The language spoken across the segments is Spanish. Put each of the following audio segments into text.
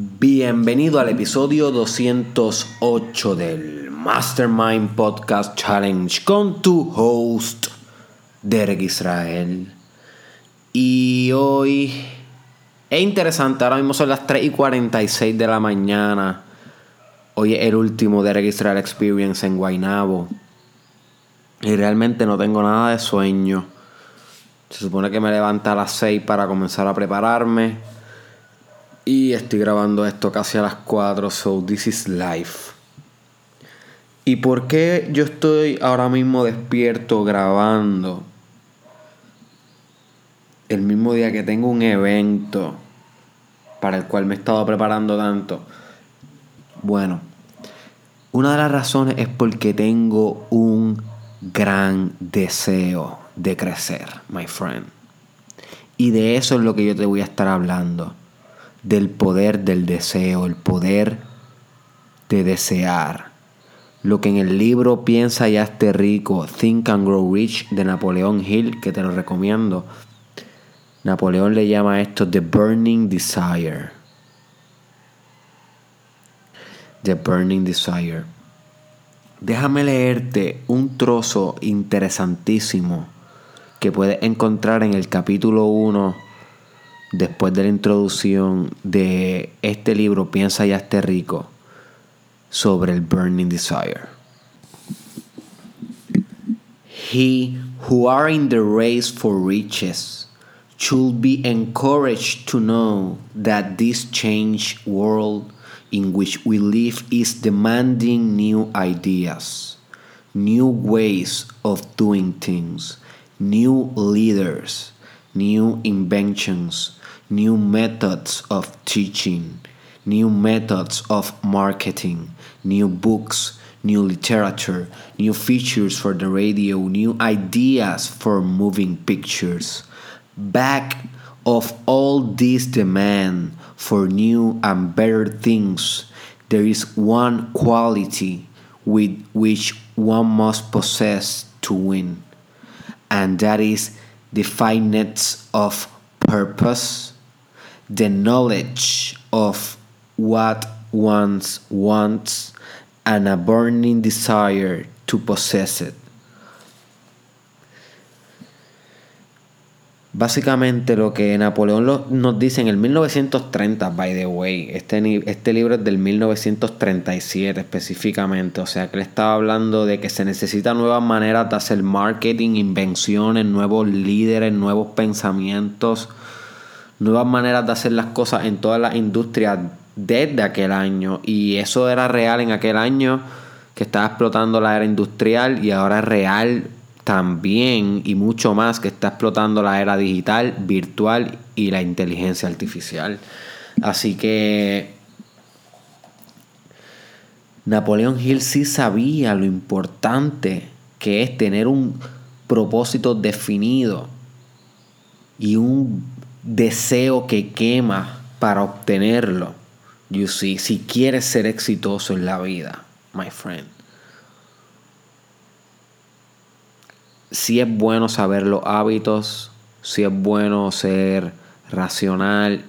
Bienvenido al episodio 208 del Mastermind Podcast Challenge con tu host, Derek Israel. Y hoy es interesante, ahora mismo son las 3 y 46 de la mañana. Hoy es el último Derek Israel Experience en Guaynabo. Y realmente no tengo nada de sueño. Se supone que me levanta a las 6 para comenzar a prepararme. Y estoy grabando esto casi a las 4, so this is life. ¿Y por qué yo estoy ahora mismo despierto grabando? El mismo día que tengo un evento para el cual me he estado preparando tanto. Bueno, una de las razones es porque tengo un gran deseo de crecer, my friend. Y de eso es lo que yo te voy a estar hablando. Del poder del deseo, el poder de desear. Lo que en el libro Piensa y hazte rico, Think and Grow Rich de Napoleón Hill, que te lo recomiendo. Napoleón le llama esto The Burning Desire. The Burning Desire. Déjame leerte un trozo interesantísimo que puedes encontrar en el capítulo 1, después de la introducción de este libro, Piensa y hazte rico, sobre el Burning Desire. He who are in the race for riches should be encouraged to know that this changed world in which we live is demanding new ideas, new ways of doing things, new leaders, new inventions, new methods of teaching, new methods of marketing, new books, new literature, new features for the radio, new ideas for moving pictures. Back of all this demand for new and better things, there is one quality with which one must possess to win and that is the fineness of purpose, the knowledge of what one wants, and a burning desire to possess it. Básicamente lo que Napoleón nos dice en el 1930, by the way, este, este libro es del 1937 específicamente, o sea que él estaba hablando de que se necesitan nuevas maneras de hacer marketing, invenciones, nuevos líderes, nuevos pensamientos, nuevas maneras de hacer las cosas en todas las industrias desde aquel año. Y eso era real en aquel año que estaba explotando la era industrial y ahora es real también y mucho más que está explotando la era digital, virtual y la inteligencia artificial. Así que Napoleón Hill sí sabía lo importante que es tener un propósito definido y un deseo que quema para obtenerlo. You see, si quieres ser exitoso en la vida, my friend. si es bueno saber los hábitos, si es bueno ser racional,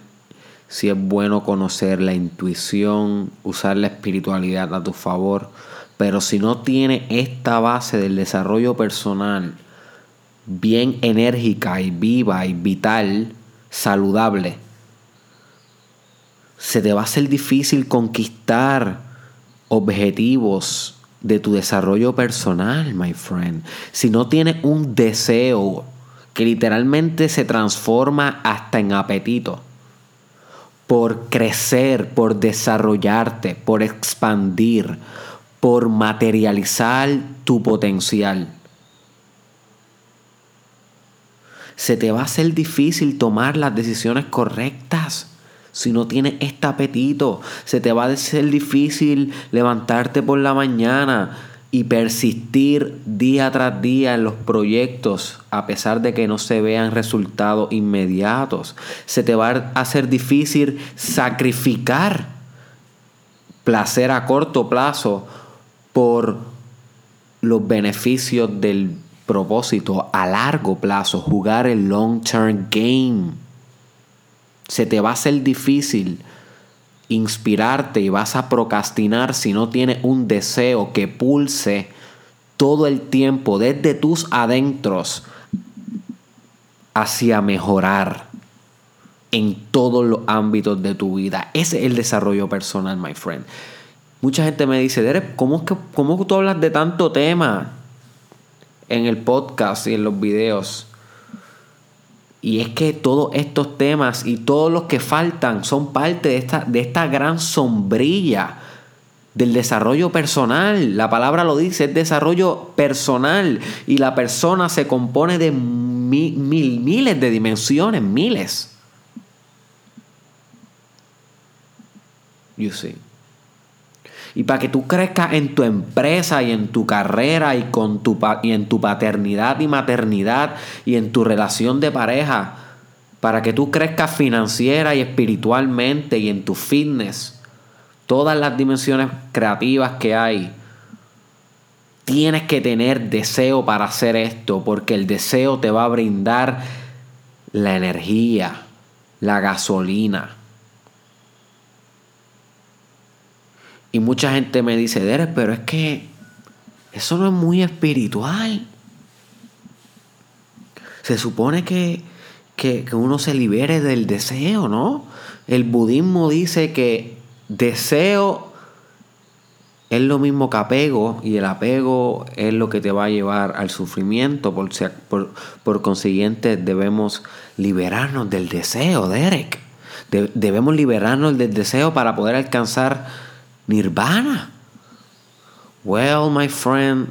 si es bueno conocer la intuición, usar la espiritualidad a tu favor, pero si no tiene esta base del desarrollo personal bien enérgica y viva y vital, saludable, se te va a ser difícil conquistar objetivos de tu desarrollo personal, my friend. Si no tienes un deseo que literalmente se transforma hasta en apetito por crecer, por desarrollarte, por expandir, por materializar tu potencial. Se te va a hacer difícil tomar las decisiones correctas si no tienes este apetito, se te va a ser difícil levantarte por la mañana y persistir día tras día en los proyectos a pesar de que no se vean resultados inmediatos. Se te va a hacer difícil sacrificar placer a corto plazo por los beneficios del propósito a largo plazo, jugar el long term game se te va a hacer difícil inspirarte y vas a procrastinar si no tienes un deseo que pulse todo el tiempo desde tus adentros hacia mejorar en todos los ámbitos de tu vida. Ese es el desarrollo personal, my friend. Mucha gente me dice, ¿cómo, que, ¿cómo tú hablas de tanto tema en el podcast y en los videos? Y es que todos estos temas y todos los que faltan son parte de esta, de esta gran sombrilla del desarrollo personal. La palabra lo dice, es desarrollo personal. Y la persona se compone de mil, miles de dimensiones, miles. You see. Y para que tú crezcas en tu empresa y en tu carrera y, con tu, y en tu paternidad y maternidad y en tu relación de pareja, para que tú crezcas financiera y espiritualmente y en tu fitness, todas las dimensiones creativas que hay, tienes que tener deseo para hacer esto, porque el deseo te va a brindar la energía, la gasolina Y mucha gente me dice, Derek, pero es que eso no es muy espiritual. Se supone que, que, uno se libere del deseo, ¿no? El budismo dice que deseo es lo mismo que apego y el apego es lo que te va a llevar al sufrimiento. Por, por, por consiguiente debemos liberarnos del deseo, Derek. debemos liberarnos del deseo para poder alcanzar Nirvana. Well, my friend,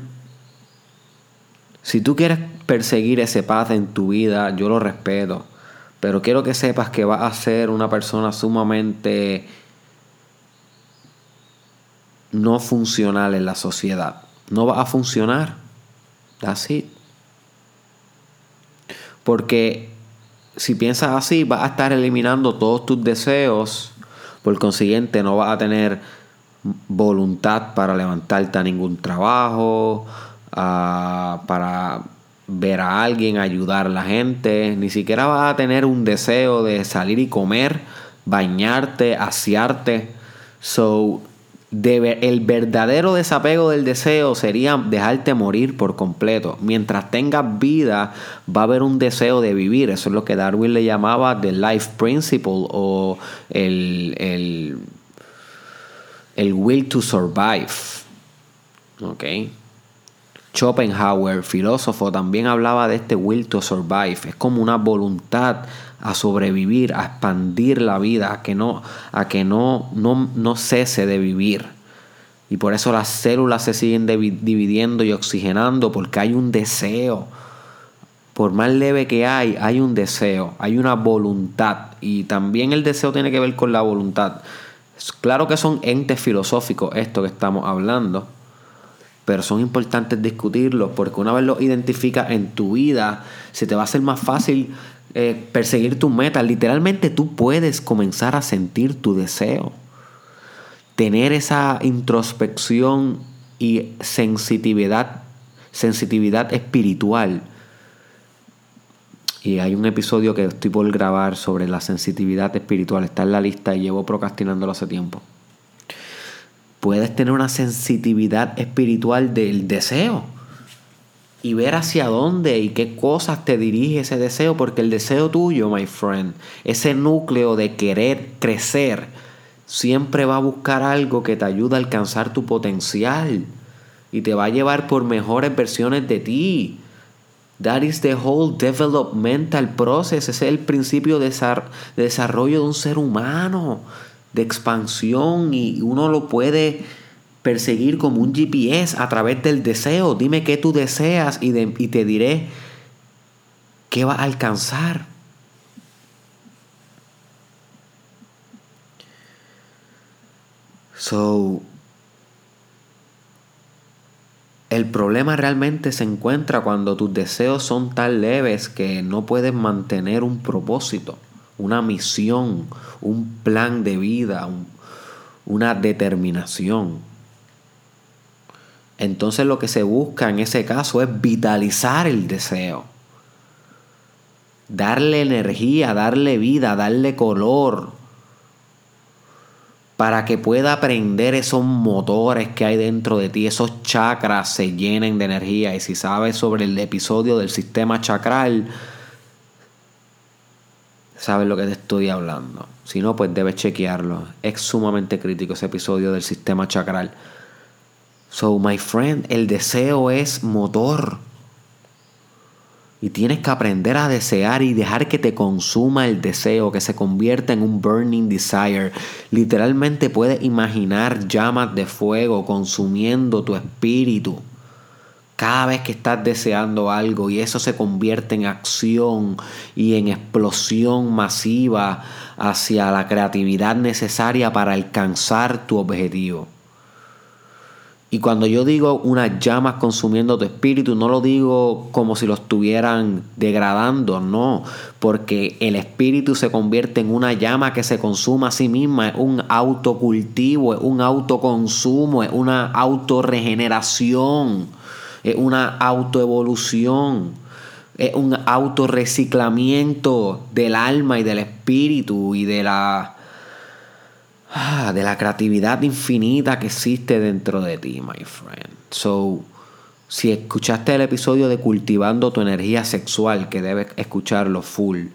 si tú quieres perseguir ese paz en tu vida, yo lo respeto. Pero quiero que sepas que vas a ser una persona sumamente no funcional en la sociedad. No va a funcionar. Así. Porque si piensas así, vas a estar eliminando todos tus deseos. Por consiguiente, no vas a tener voluntad para levantarte a ningún trabajo, para ver a alguien, ayudar a la gente, ni siquiera vas a tener un deseo de salir y comer, bañarte, asearte. So, el verdadero desapego del deseo sería dejarte morir por completo. Mientras tengas vida, va a haber un deseo de vivir. Eso es lo que Darwin le llamaba the life principle o el el will to survive. ¿Ok? Schopenhauer, filósofo, también hablaba de este will to survive. Es como una voluntad a sobrevivir, a expandir la vida, a que no, a que no, no, no cese de vivir. Y por eso las células se siguen dividiendo y oxigenando, porque hay un deseo. Por más leve que hay, hay un deseo, hay una voluntad. Y también el deseo tiene que ver con la voluntad. Claro que son entes filosóficos esto que estamos hablando, pero son importantes discutirlos porque una vez los identificas en tu vida, se te va a hacer más fácil eh, perseguir tus metas. Literalmente tú puedes comenzar a sentir tu deseo, tener esa introspección y sensitividad, sensitividad espiritual y hay un episodio que estoy por grabar sobre la sensitividad espiritual. Está en la lista y llevo procrastinándolo hace tiempo. Puedes tener una sensitividad espiritual del deseo y ver hacia dónde y qué cosas te dirige ese deseo, porque el deseo tuyo, my friend, ese núcleo de querer crecer, siempre va a buscar algo que te ayude a alcanzar tu potencial y te va a llevar por mejores versiones de ti. That is the whole developmental process. es el principio de desarrollo de un ser humano, de expansión y uno lo puede perseguir como un GPS a través del deseo. Dime qué tú deseas y, y te diré qué va a alcanzar. So, el problema realmente se encuentra cuando tus deseos son tan leves que no puedes mantener un propósito, una misión, un plan de vida, una determinación. Entonces lo que se busca en ese caso es vitalizar el deseo. Darle energía, darle vida, darle color. Para que pueda aprender esos motores que hay dentro de ti, esos chakras se llenen de energía. Y si sabes sobre el episodio del sistema chakral, sabes lo que te estoy hablando. Si no, pues debes chequearlo. Es sumamente crítico ese episodio del sistema chakral. So, my friend, el deseo es motor. Y tienes que aprender a desear y dejar que te consuma el deseo, que se convierta en un burning desire. Literalmente puedes imaginar llamas de fuego consumiendo tu espíritu. Cada vez que estás deseando algo y eso se convierte en acción y en explosión masiva hacia la creatividad necesaria para alcanzar tu objetivo. Y cuando yo digo unas llamas consumiendo tu espíritu, no lo digo como si lo estuvieran degradando, no, porque el espíritu se convierte en una llama que se consuma a sí misma, es un autocultivo, es un autoconsumo, es una autorregeneración, es una autoevolución, es un autorreciclamiento del alma y del espíritu y de la Ah, de la creatividad infinita que existe dentro de ti, my friend. So, si escuchaste el episodio de Cultivando tu energía sexual, que debes escucharlo full,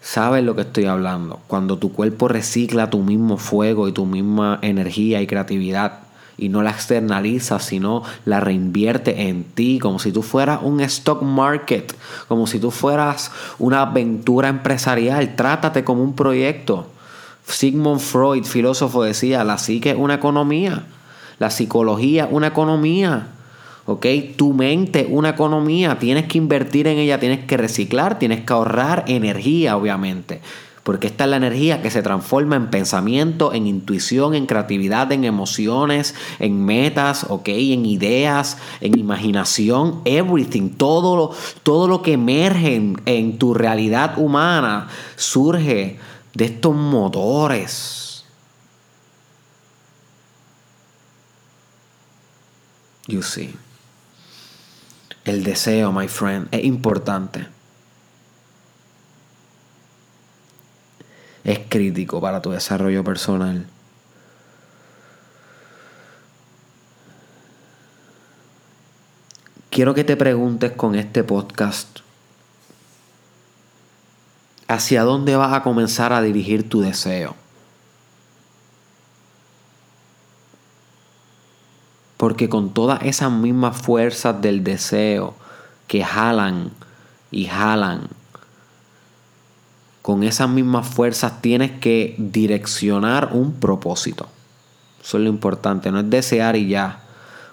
sabes lo que estoy hablando. Cuando tu cuerpo recicla tu mismo fuego y tu misma energía y creatividad y no la externaliza, sino la reinvierte en ti, como si tú fueras un stock market, como si tú fueras una aventura empresarial. Trátate como un proyecto. Sigmund Freud, filósofo, decía, la psique es una economía, la psicología una economía. ¿ok? Tu mente una economía, tienes que invertir en ella, tienes que reciclar, tienes que ahorrar energía, obviamente. Porque esta es la energía que se transforma en pensamiento, en intuición, en creatividad, en emociones, en metas, ¿ok? En ideas, en imaginación, everything. Todo lo, todo lo que emerge en tu realidad humana surge de estos motores. You see. El deseo, my friend, es importante. Es crítico para tu desarrollo personal. Quiero que te preguntes con este podcast hacia dónde vas a comenzar a dirigir tu deseo. Porque con todas esas mismas fuerzas del deseo que jalan y jalan, con esas mismas fuerzas tienes que direccionar un propósito. Eso es lo importante, no es desear y ya,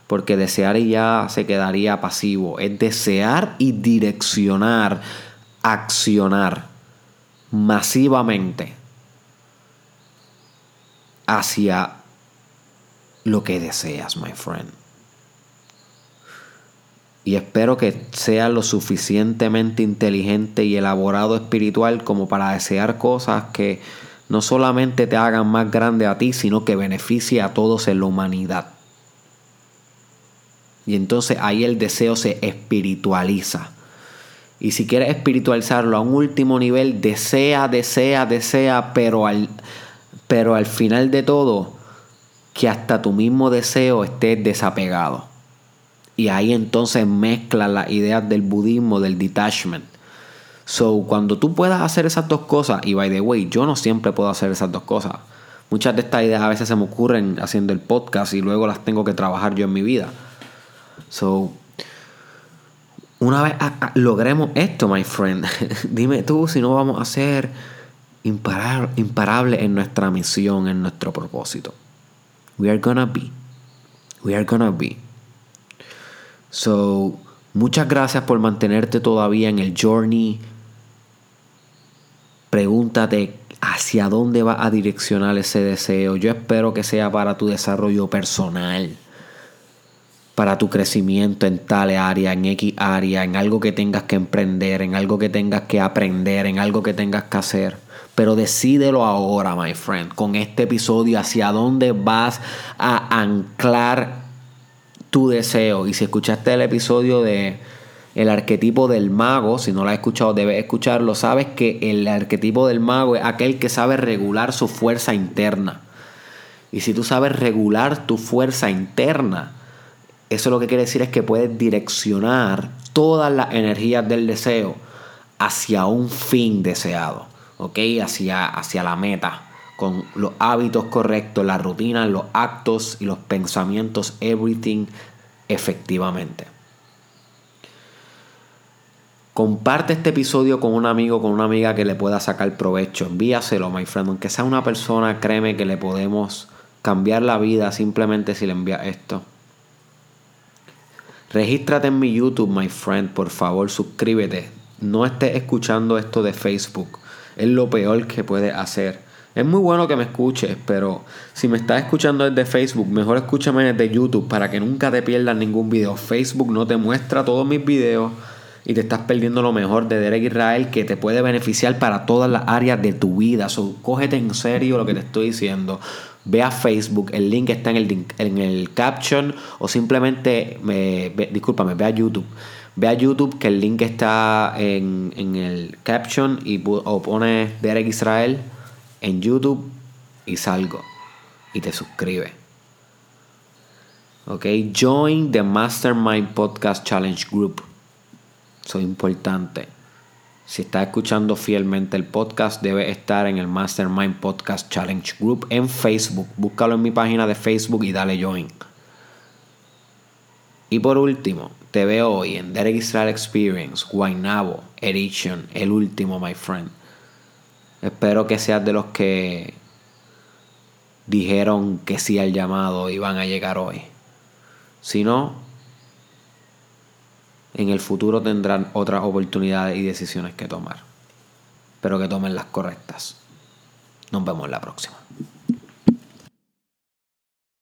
porque desear y ya se quedaría pasivo. Es desear y direccionar, accionar masivamente hacia lo que deseas, my friend. Y espero que seas lo suficientemente inteligente y elaborado espiritual como para desear cosas que no solamente te hagan más grande a ti, sino que beneficie a todos en la humanidad. Y entonces ahí el deseo se espiritualiza. Y si quieres espiritualizarlo a un último nivel, desea, desea, desea, pero al, pero al final de todo, que hasta tu mismo deseo esté desapegado. Y ahí entonces mezcla las ideas del budismo, del detachment. So, cuando tú puedas hacer esas dos cosas, y by the way, yo no siempre puedo hacer esas dos cosas. Muchas de estas ideas a veces se me ocurren haciendo el podcast y luego las tengo que trabajar yo en mi vida. So, una vez logremos esto, my friend, dime tú si no vamos a ser imparables en nuestra misión, en nuestro propósito. We are gonna be. We are gonna be. So, muchas gracias por mantenerte todavía en el journey. Pregúntate hacia dónde va a direccionar ese deseo. Yo espero que sea para tu desarrollo personal para tu crecimiento en tal área, en X área, en algo que tengas que emprender, en algo que tengas que aprender, en algo que tengas que hacer. Pero decídelo ahora, my friend, con este episodio, hacia dónde vas a anclar tu deseo. Y si escuchaste el episodio de el arquetipo del mago, si no lo has escuchado, debes escucharlo. Sabes que el arquetipo del mago es aquel que sabe regular su fuerza interna. Y si tú sabes regular tu fuerza interna, eso lo que quiere decir es que puedes direccionar todas las energías del deseo hacia un fin deseado, ¿ok? Hacia, hacia la meta, con los hábitos correctos, la rutina, los actos y los pensamientos, everything efectivamente. Comparte este episodio con un amigo, con una amiga que le pueda sacar provecho. Envíaselo, my friend. Aunque sea una persona, créeme que le podemos cambiar la vida simplemente si le envía esto. Regístrate en mi YouTube, my friend. Por favor, suscríbete. No estés escuchando esto de Facebook. Es lo peor que puedes hacer. Es muy bueno que me escuches, pero si me estás escuchando desde Facebook, mejor escúchame desde YouTube para que nunca te pierdas ningún video. Facebook no te muestra todos mis videos y te estás perdiendo lo mejor de Derek Israel que te puede beneficiar para todas las áreas de tu vida. So, cógete en serio lo que te estoy diciendo. Ve a Facebook, el link está en el, en el caption o simplemente, me, ve, discúlpame, ve a YouTube. Ve a YouTube que el link está en, en el caption y o pones Derek Israel en YouTube y salgo y te suscribes. Ok, join the Mastermind Podcast Challenge Group. Eso es importante. Si estás escuchando fielmente el podcast, debe estar en el Mastermind Podcast Challenge Group en Facebook. Búscalo en mi página de Facebook y dale join. Y por último, te veo hoy en Derek Israel Experience, Guaynabo Edition, el último, my friend. Espero que seas de los que dijeron que sí al llamado y van a llegar hoy. Si no, en el futuro tendrán otras oportunidades y decisiones que tomar. Pero que tomen las correctas. Nos vemos la próxima.